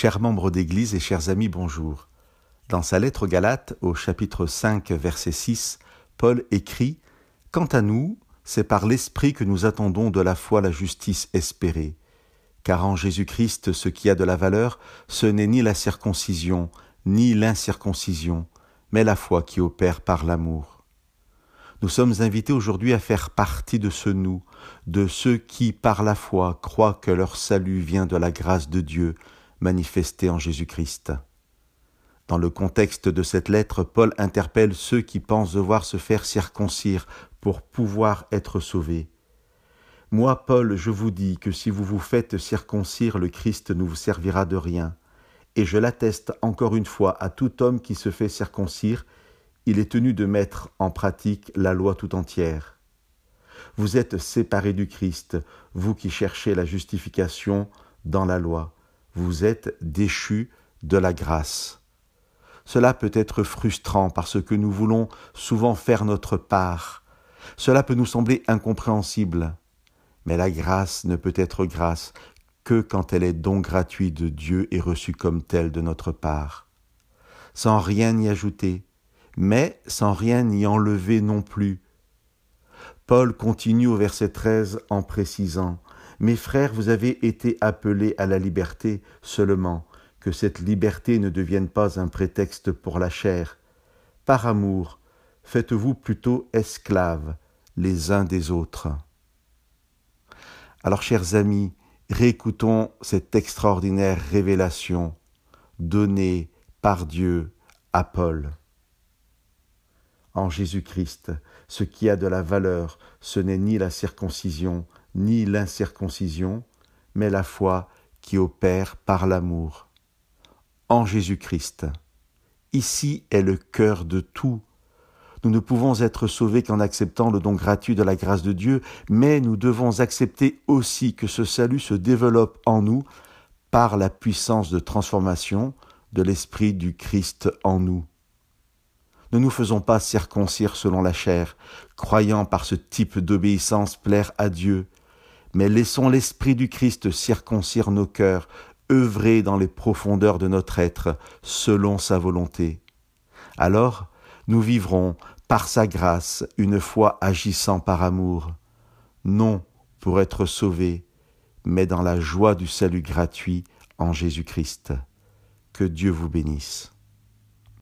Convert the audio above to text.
Chers membres d'Église et chers amis, bonjour. Dans sa lettre aux Galates, au chapitre 5, verset 6, Paul écrit Quant à nous, c'est par l'Esprit que nous attendons de la foi la justice espérée. Car en Jésus-Christ, ce qui a de la valeur, ce n'est ni la circoncision, ni l'incirconcision, mais la foi qui opère par l'amour. Nous sommes invités aujourd'hui à faire partie de ce nous, de ceux qui, par la foi, croient que leur salut vient de la grâce de Dieu, manifesté en Jésus-Christ. Dans le contexte de cette lettre, Paul interpelle ceux qui pensent devoir se faire circoncire pour pouvoir être sauvés. Moi, Paul, je vous dis que si vous vous faites circoncire, le Christ ne vous servira de rien. Et je l'atteste encore une fois à tout homme qui se fait circoncire, il est tenu de mettre en pratique la loi tout entière. Vous êtes séparés du Christ, vous qui cherchez la justification dans la loi vous êtes déchus de la grâce. Cela peut être frustrant parce que nous voulons souvent faire notre part. Cela peut nous sembler incompréhensible. Mais la grâce ne peut être grâce que quand elle est don gratuit de Dieu et reçue comme telle de notre part. Sans rien y ajouter, mais sans rien y enlever non plus. Paul continue au verset 13 en précisant mes frères, vous avez été appelés à la liberté seulement, que cette liberté ne devienne pas un prétexte pour la chair. Par amour, faites-vous plutôt esclaves les uns des autres. Alors, chers amis, réécoutons cette extraordinaire révélation donnée par Dieu à Paul. En Jésus-Christ, ce qui a de la valeur, ce n'est ni la circoncision, ni l'incirconcision, mais la foi qui opère par l'amour. En Jésus-Christ. Ici est le cœur de tout. Nous ne pouvons être sauvés qu'en acceptant le don gratuit de la grâce de Dieu, mais nous devons accepter aussi que ce salut se développe en nous par la puissance de transformation de l'Esprit du Christ en nous. Ne nous faisons pas circoncire selon la chair, croyant par ce type d'obéissance plaire à Dieu, mais laissons l'Esprit du Christ circoncire nos cœurs, œuvrer dans les profondeurs de notre être, selon sa volonté. Alors, nous vivrons, par sa grâce, une foi agissant par amour, non pour être sauvés, mais dans la joie du salut gratuit en Jésus-Christ. Que Dieu vous bénisse.